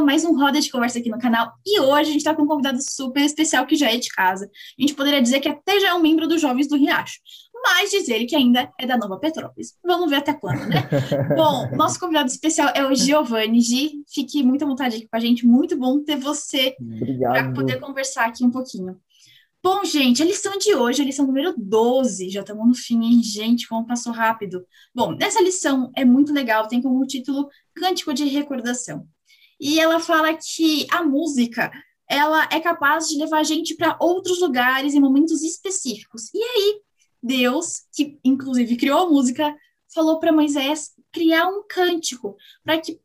a mais um Roda de Conversa aqui no canal. E hoje a gente está com um convidado super especial que já é de casa. A gente poderia dizer que até já é um membro dos Jovens do Riacho. Mas dizer que ainda é da Nova Petrópolis. Vamos ver até quando, né? bom, nosso convidado especial é o Giovanni. Gi, fique muito à vontade aqui com a gente. Muito bom ter você para poder conversar aqui um pouquinho. Bom, gente, a lição de hoje, a lição número 12, já estamos no fim, hein, gente, como passou rápido. Bom, essa lição é muito legal, tem como título Cântico de Recordação. E ela fala que a música, ela é capaz de levar a gente para outros lugares em momentos específicos. E aí, Deus, que inclusive criou a música, falou para Moisés criar um cântico, para que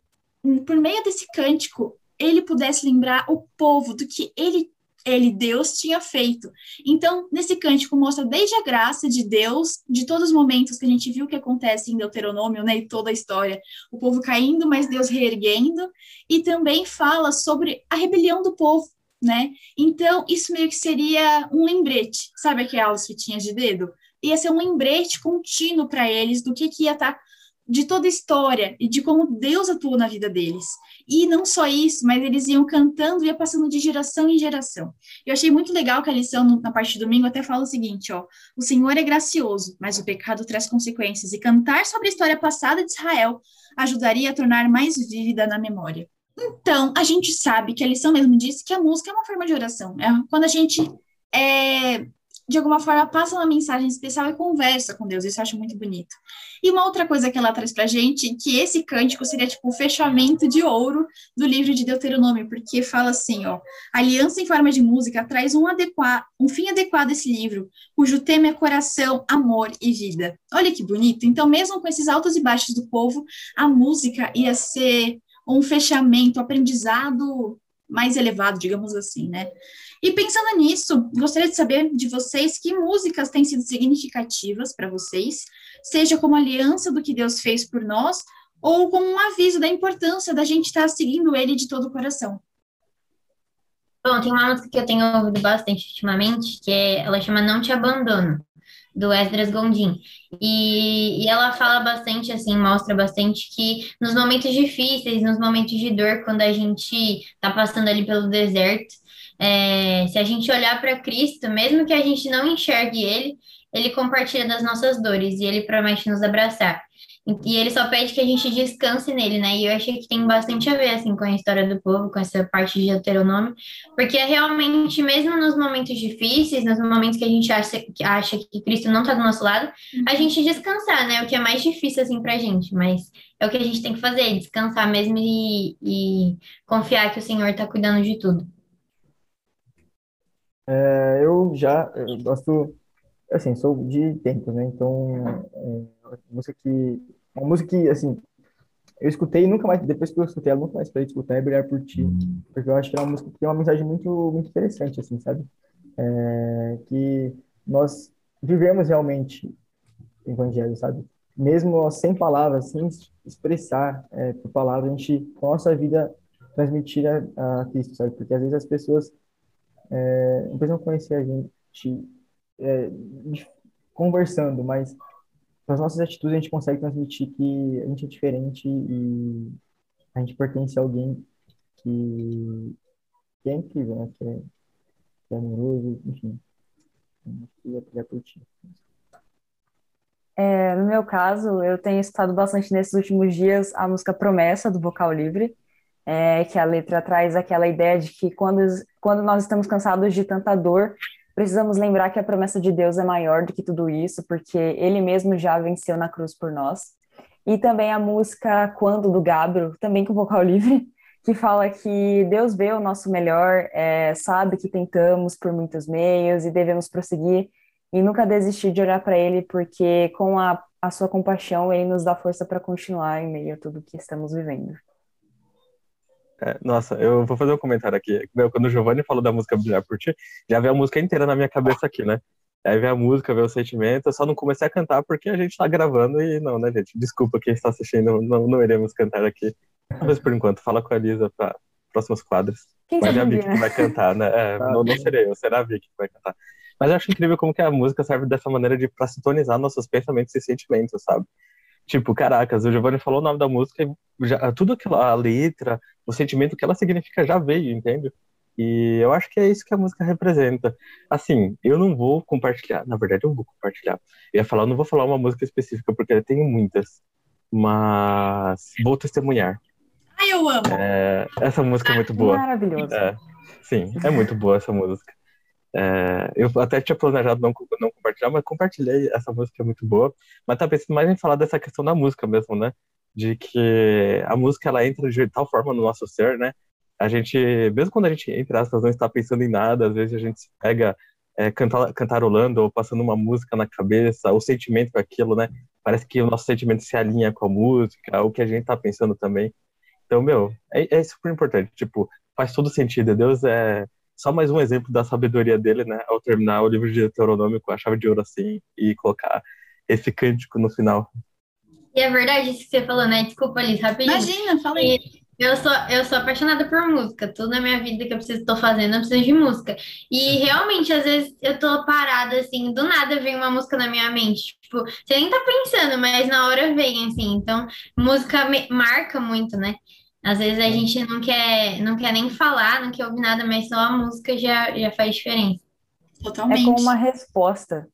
por meio desse cântico ele pudesse lembrar o povo do que ele ele, Deus, tinha feito. Então, nesse cântico mostra desde a graça de Deus, de todos os momentos que a gente viu que acontece em Deuteronômio, né, e toda a história, o povo caindo, mas Deus reerguendo, e também fala sobre a rebelião do povo, né? Então, isso meio que seria um lembrete, sabe aquelas fitinhas de dedo? Ia ser um lembrete contínuo para eles do que, que ia estar tá de toda a história e de como Deus atuou na vida deles. E não só isso, mas eles iam cantando e ia passando de geração em geração. Eu achei muito legal que a lição na parte de domingo até fala o seguinte, ó: O Senhor é gracioso, mas o pecado traz consequências e cantar sobre a história passada de Israel ajudaria a tornar mais vívida na memória. Então, a gente sabe que a lição mesmo diz que a música é uma forma de oração. É quando a gente é, de alguma forma, passa uma mensagem especial e conversa com Deus. Isso eu acho muito bonito. E uma outra coisa que ela traz pra gente, que esse cântico seria tipo o fechamento de ouro do livro de Deuteronômio, porque fala assim, ó, aliança em forma de música traz um, adequa um fim adequado a esse livro, cujo tema é coração, amor e vida. Olha que bonito. Então, mesmo com esses altos e baixos do povo, a música ia ser um fechamento, um aprendizado mais elevado, digamos assim, né? E pensando nisso, gostaria de saber de vocês que músicas têm sido significativas para vocês, seja como aliança do que Deus fez por nós, ou como um aviso da importância da gente estar tá seguindo Ele de todo o coração. Bom, tem uma música que eu tenho ouvido bastante ultimamente, que é, ela chama Não Te Abandono, do Esdras Gondim. E, e ela fala bastante, assim, mostra bastante que nos momentos difíceis, nos momentos de dor, quando a gente está passando ali pelo deserto, é, se a gente olhar para Cristo, mesmo que a gente não enxergue Ele, Ele compartilha das nossas dores e Ele promete nos abraçar. E ele só pede que a gente descanse nele, né? E eu achei que tem bastante a ver, assim, com a história do povo, com essa parte de Deuteronômio, porque é realmente, mesmo nos momentos difíceis, nos momentos que a gente acha, que acha que Cristo não está do nosso lado, a uhum. gente descansar, né? O que é mais difícil, assim, pra gente, mas é o que a gente tem que fazer, descansar mesmo e, e confiar que o Senhor está cuidando de tudo. É, eu já eu gosto, assim, sou de tempo, né? Então, é, música que, uma música que, assim, eu escutei nunca mais, depois que eu escutei ela, nunca mais parei de escutar é Brilhar por Ti, porque eu acho que é uma música que tem uma mensagem muito, muito interessante, assim, sabe? É, que nós vivemos realmente o Evangelho, sabe? Mesmo sem palavras, sem expressar é, por palavras, a gente, com a nossa vida, transmitir a, a Cristo, sabe? Porque às vezes as pessoas é, não precisam conhecer a gente é, conversando, mas com as nossas atitudes a gente consegue transmitir que a gente é diferente e a gente pertence a alguém que, que é incrível, né? Que é, que é amoroso, enfim. Eu queria curtir. É, no meu caso, eu tenho escutado bastante nesses últimos dias a música Promessa, do Vocal Livre é, que a letra traz aquela ideia de que quando, quando nós estamos cansados de tanta dor, precisamos lembrar que a promessa de Deus é maior do que tudo isso, porque Ele mesmo já venceu na cruz por nós. E também a música Quando, do Gabro, também com vocal livre, que fala que Deus vê o nosso melhor, é, sabe que tentamos por muitos meios e devemos prosseguir e nunca desistir de olhar para Ele, porque com a, a sua compaixão Ele nos dá força para continuar em meio a tudo que estamos vivendo. É, nossa, eu vou fazer um comentário aqui. Meu, quando o Giovanni falou da música Brilhar por Ti, já veio a música inteira na minha cabeça aqui, né? Aí veio a música, veio o sentimento, eu só não comecei a cantar porque a gente tá gravando e não, né, gente? Desculpa quem está assistindo, não, não iremos cantar aqui. Mas por enquanto, fala com a Lisa para próximos quadros. Quem Mas é a Vicky que vai cantar, né? É, não, não serei eu, será a Vicky que vai cantar. Mas eu acho incrível como que a música serve dessa maneira de para sintonizar nossos pensamentos e sentimentos, sabe? Tipo, caracas, o Giovanni falou o nome da música e já, tudo aquilo, a letra, o sentimento que ela significa já veio, entende? E eu acho que é isso que a música representa. Assim, eu não vou compartilhar, na verdade eu vou compartilhar. Eu ia falar, eu não vou falar uma música específica porque eu tenho muitas, mas vou testemunhar. Ai, eu amo. É, essa música é muito boa. Maravilhoso. É, sim, é muito boa essa música. É, eu até tinha planejado não, não compartilhar, mas compartilhei. Essa música é muito boa. Mas tá pensando mais em falar dessa questão da música mesmo, né? De que a música ela entra de tal forma no nosso ser, né? A gente, mesmo quando a gente, entre aspas, não está pensando em nada, às vezes a gente se pega é, cantar, cantarolando ou passando uma música na cabeça, o sentimento com aquilo, né? Parece que o nosso sentimento se alinha com a música, o que a gente está pensando também. Então, meu, é, é super importante. Tipo, faz todo sentido. Deus é só mais um exemplo da sabedoria dele, né? Ao terminar o livro de Deuteronômio com a chave de ouro assim e colocar esse cântico no final. E é verdade isso que você falou, né? Desculpa, Liz, rapidinho. Imagina, fala aí. Eu sou, eu sou apaixonada por música. Tudo na minha vida que eu preciso, tô fazendo, eu preciso de música. E realmente, às vezes, eu tô parada, assim, do nada vem uma música na minha mente. Tipo, você nem tá pensando, mas na hora vem, assim. Então, música me- marca muito, né? Às vezes a gente não quer, não quer nem falar, não quer ouvir nada, mas só a música já, já faz diferença. É Totalmente. como uma resposta.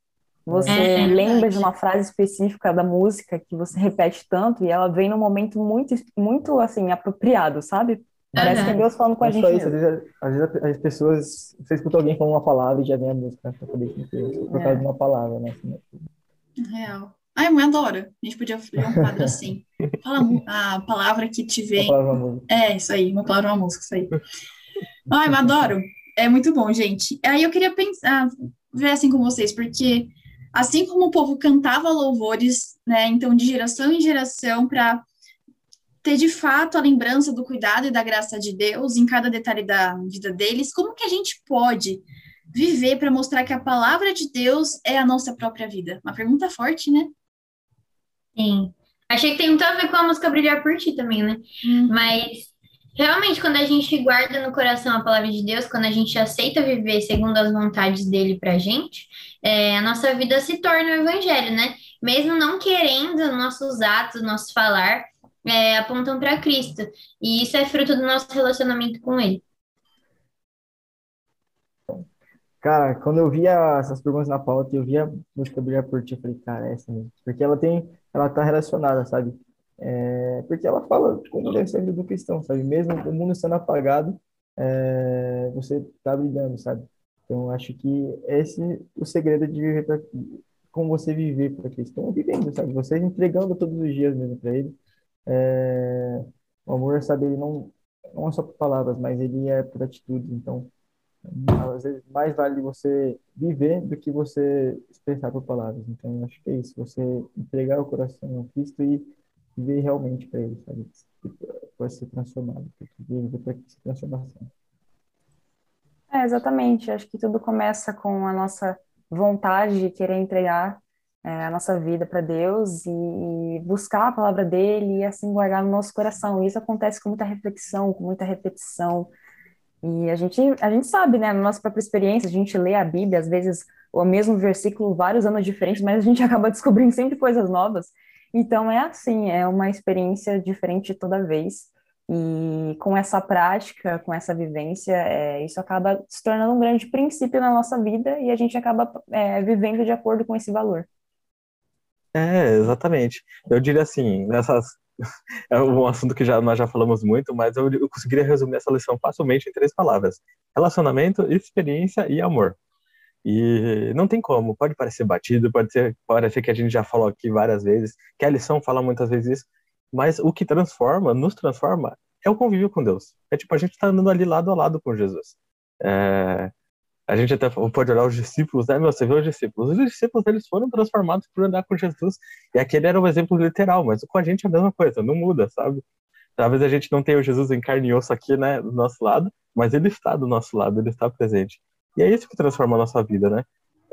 Você É, é lembra de uma frase específica da música que você repete tanto e ela vem num momento muito, muito assim, apropriado, sabe? Parece que é. Deus falando com a Não gente só isso, às vezes, às vezes as pessoas, você escuta alguém falando uma palavra e já vem a música na sua cabeça inteira, por causa É. de uma palavra, né? Assim, Real. Ai, mãe, adoro. A gente podia fazer um quadro assim. Fala a palavra que te uma vem. palavra, uma música. É, isso aí, uma palavra, uma música, isso aí. Ai, mas adoro. É muito bom, gente. Aí eu queria pensar, ver assim com vocês, porque assim como o povo cantava louvores, né, então de geração em geração, para ter de fato a lembrança do cuidado e da graça de Deus em cada detalhe da vida deles, como que a gente pode viver para mostrar que a palavra de Deus é a nossa própria vida? Uma pergunta forte, né? Sim. Achei que tem muito a ver com a música Brilhar por Ti também, né? Mas realmente, quando a gente guarda no coração a palavra de Deus, quando a gente aceita viver segundo as vontades dele pra gente, é, a nossa vida se torna o evangelho, né? Mesmo não querendo, nossos atos, nosso falar é, apontam para Cristo. E isso é fruto do nosso relacionamento com ele. Cara, quando eu via essas perguntas na pauta, eu via a música Brilhar por Ti, eu falei, cara, é essa mesmo. Porque ela tem, ela tá relacionada, sabe? É, porque ela fala como deve ser a vida do cristão, sabe? Mesmo o mundo sendo apagado, é, você tá brilhando, sabe? Então, acho que esse é o segredo de viver pra, como você viver para Cristo. Então, vivendo, sabe? Você entregando todos os dias mesmo para Ele. É, o amor, sabe, ele não, não é só por palavras, mas ele é por atitudes. Então, às vezes mais vale você viver do que você expressar por palavras. Então, acho que é isso, você entregar o coração ao Cristo e viver realmente para Ele, sabe? Para ser transformado, viver para essa transformação. É, exatamente. Acho que tudo começa com a nossa vontade de querer entregar é, a nossa vida para Deus e buscar a palavra dele e assim guardar no nosso coração. E isso acontece com muita reflexão, com muita repetição. E a gente, a gente sabe, né, na nossa própria experiência, a gente lê a Bíblia, às vezes o mesmo versículo, vários anos diferentes, mas a gente acaba descobrindo sempre coisas novas. Então é assim, é uma experiência diferente toda vez. E com essa prática, com essa vivência, é, isso acaba se tornando um grande princípio na nossa vida e a gente acaba é, vivendo de acordo com esse valor. É, exatamente. Eu diria assim, nessas é um assunto que já, nós já falamos muito, mas eu, eu conseguiria resumir essa lição facilmente em três palavras: relacionamento, experiência e amor. E não tem como, pode parecer batido, pode ser, parecer que a gente já falou aqui várias vezes, que a lição fala muitas vezes isso, mas o que transforma, nos transforma, é o convívio com Deus. É tipo, a gente tá andando ali lado a lado com Jesus. É, a gente até pode olhar os discípulos, né? Meu, você vê os discípulos. Os discípulos, eles foram transformados por andar com Jesus. E aquele era o exemplo literal, mas com a gente é a mesma coisa, não muda, sabe? Talvez a gente não tenha o Jesus em carne e osso aqui, né, do nosso lado, mas ele está do nosso lado, ele está presente. E é isso que transforma a nossa vida, né?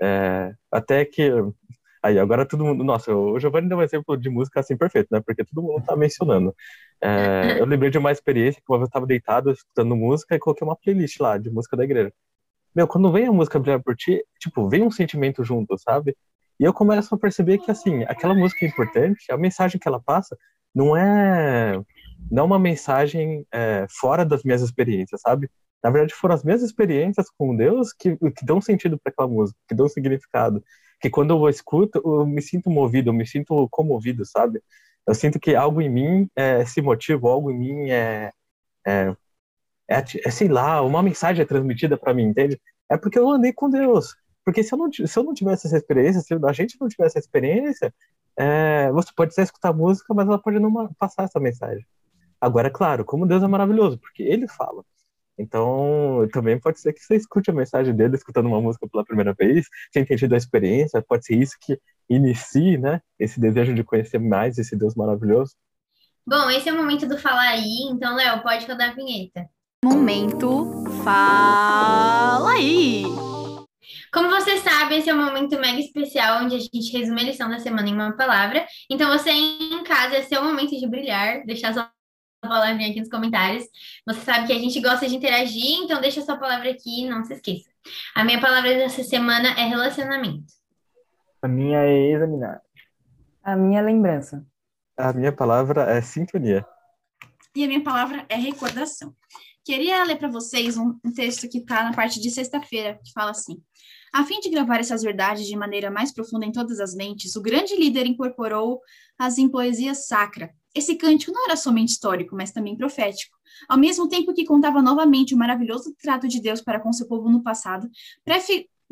É, até que. Aí, agora todo mundo. Nossa, o Giovanni deu um exemplo de música assim perfeito, né? Porque todo mundo tá mencionando. É, eu lembrei de uma experiência que uma vez eu estava deitado escutando música e coloquei uma playlist lá de música da igreja. Meu, quando vem a música Brilhar por Ti, tipo, vem um sentimento junto, sabe? E eu começo a perceber que, assim, aquela música é importante, a mensagem que ela passa não é, não é uma mensagem é, fora das minhas experiências, sabe? Na verdade, foram as minhas experiências com Deus que, que dão sentido para aquela música, que dão significado. Que quando eu escuto, eu me sinto movido, eu me sinto comovido, sabe? Eu sinto que algo em mim é, se motiva, algo em mim é, é, é, é sei lá, uma mensagem é transmitida para mim, entende? É porque eu andei com Deus. Porque se eu não, se eu não tivesse essa experiência, se a gente não tivesse essa experiência, é, você pode até escutar música, mas ela pode não passar essa mensagem. Agora, é claro, como Deus é maravilhoso, porque Ele fala. Então, também pode ser que você escute a mensagem dele escutando uma música pela primeira vez, ter tido a experiência, pode ser isso que inicie, né, esse desejo de conhecer mais esse Deus maravilhoso. Bom, esse é o momento do falar aí, então, Léo, pode rodar a vinheta. Momento Fala aí! Como você sabe, esse é um momento mega especial onde a gente resume a lição da semana em uma palavra. Então, você em casa, esse é o momento de brilhar, deixar sua palavrinha aqui nos comentários. Você sabe que a gente gosta de interagir, então deixa sua palavra aqui e não se esqueça. A minha palavra dessa semana é relacionamento. A minha é examinar. A minha é lembrança. A minha palavra é sintonia. E a minha palavra é recordação. Queria ler para vocês um, texto que está na parte de sexta-feira, que fala assim: a fim de gravar essas verdades de maneira mais profunda em todas as mentes, o grande líder incorporou-as em poesia sacra. Esse cântico não era somente histórico, mas também profético. Ao mesmo tempo que contava novamente o maravilhoso trato de Deus para com seu povo no passado,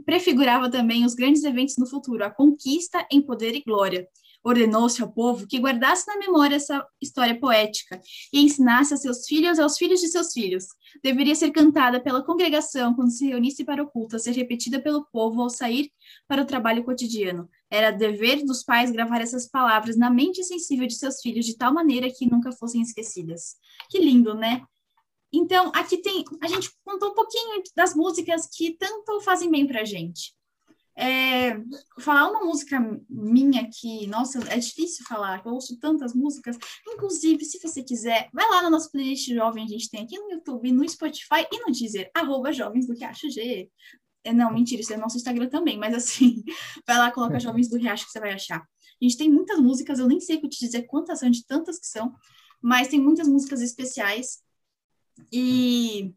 prefigurava também os grandes eventos no futuro, a conquista em poder e glória ordenou-se ao povo que guardasse na memória essa história poética e ensinasse a seus filhos e aos filhos de seus filhos. Deveria ser cantada pela congregação quando se reunisse para o culto, a ser repetida pelo povo ao sair para o trabalho cotidiano. Era dever dos pais gravar essas palavras na mente sensível de seus filhos de tal maneira que nunca fossem esquecidas. Que lindo, né? Então, aqui tem. A gente contou um pouquinho das músicas que tanto fazem bem para a gente. É, falar uma música minha que, nossa, é difícil falar, eu ouço tantas músicas. Inclusive, se você quiser, vai lá na nossa playlist jovem, a gente tem aqui no YouTube, no Spotify e no Deezer, arroba jovens do Riacho G. É, não, mentira, isso é nosso Instagram também, mas assim, vai lá, coloca Jovens do Riacho que você vai achar. A gente tem muitas músicas, eu nem sei te dizer quantas são, de tantas que são, mas tem muitas músicas especiais e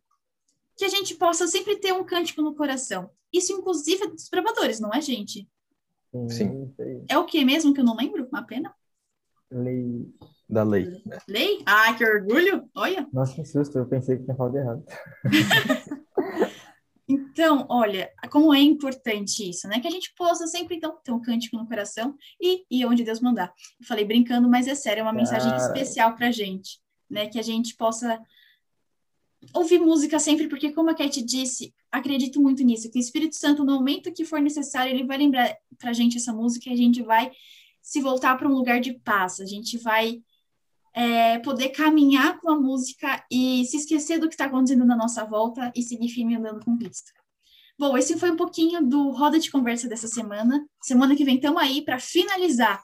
que a gente possa sempre ter um cântico no coração. Isso, inclusive, é dos provadores, não é, gente? Sim. É o que mesmo que eu não lembro? Uma pena? Lei. Da lei. Lei? Ah, que orgulho! Olha! Nossa, que susto, eu pensei que tinha falado errado. então, olha, como é importante isso, né? Que a gente possa sempre, então, ter um cântico no coração e ir onde Deus mandar. Eu falei brincando, mas é sério, é uma mensagem especial pra gente, né? Que a gente possa ouvir música sempre, porque como a Kate disse, acredito muito nisso, que o Espírito Santo, no momento que for necessário, ele vai lembrar pra gente essa música e a gente vai se voltar para um lugar de paz, a gente vai é, poder caminhar com a música e se esquecer do que está acontecendo na nossa volta e seguir firme andando com Cristo. Bom, esse foi um pouquinho do Roda de Conversa dessa semana. Semana que vem estamos aí para finalizar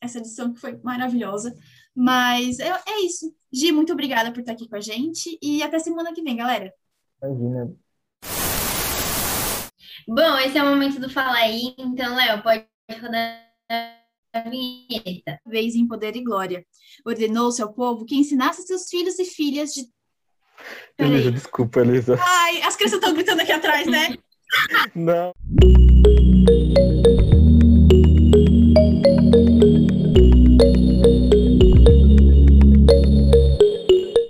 essa edição que foi maravilhosa. Mas é, é isso. Gi, muito obrigada por estar aqui com a gente e até semana que vem, galera. Imagina. Bom, esse é o momento do Fala aí. Então, Léo, pode rodar a vinheta. Vez em poder e glória. Ordenou-se ao povo que ensinasse seus filhos e filhas de. Elisa, desculpa, Elisa. Ai, as crianças estão gritando aqui atrás, né? Não.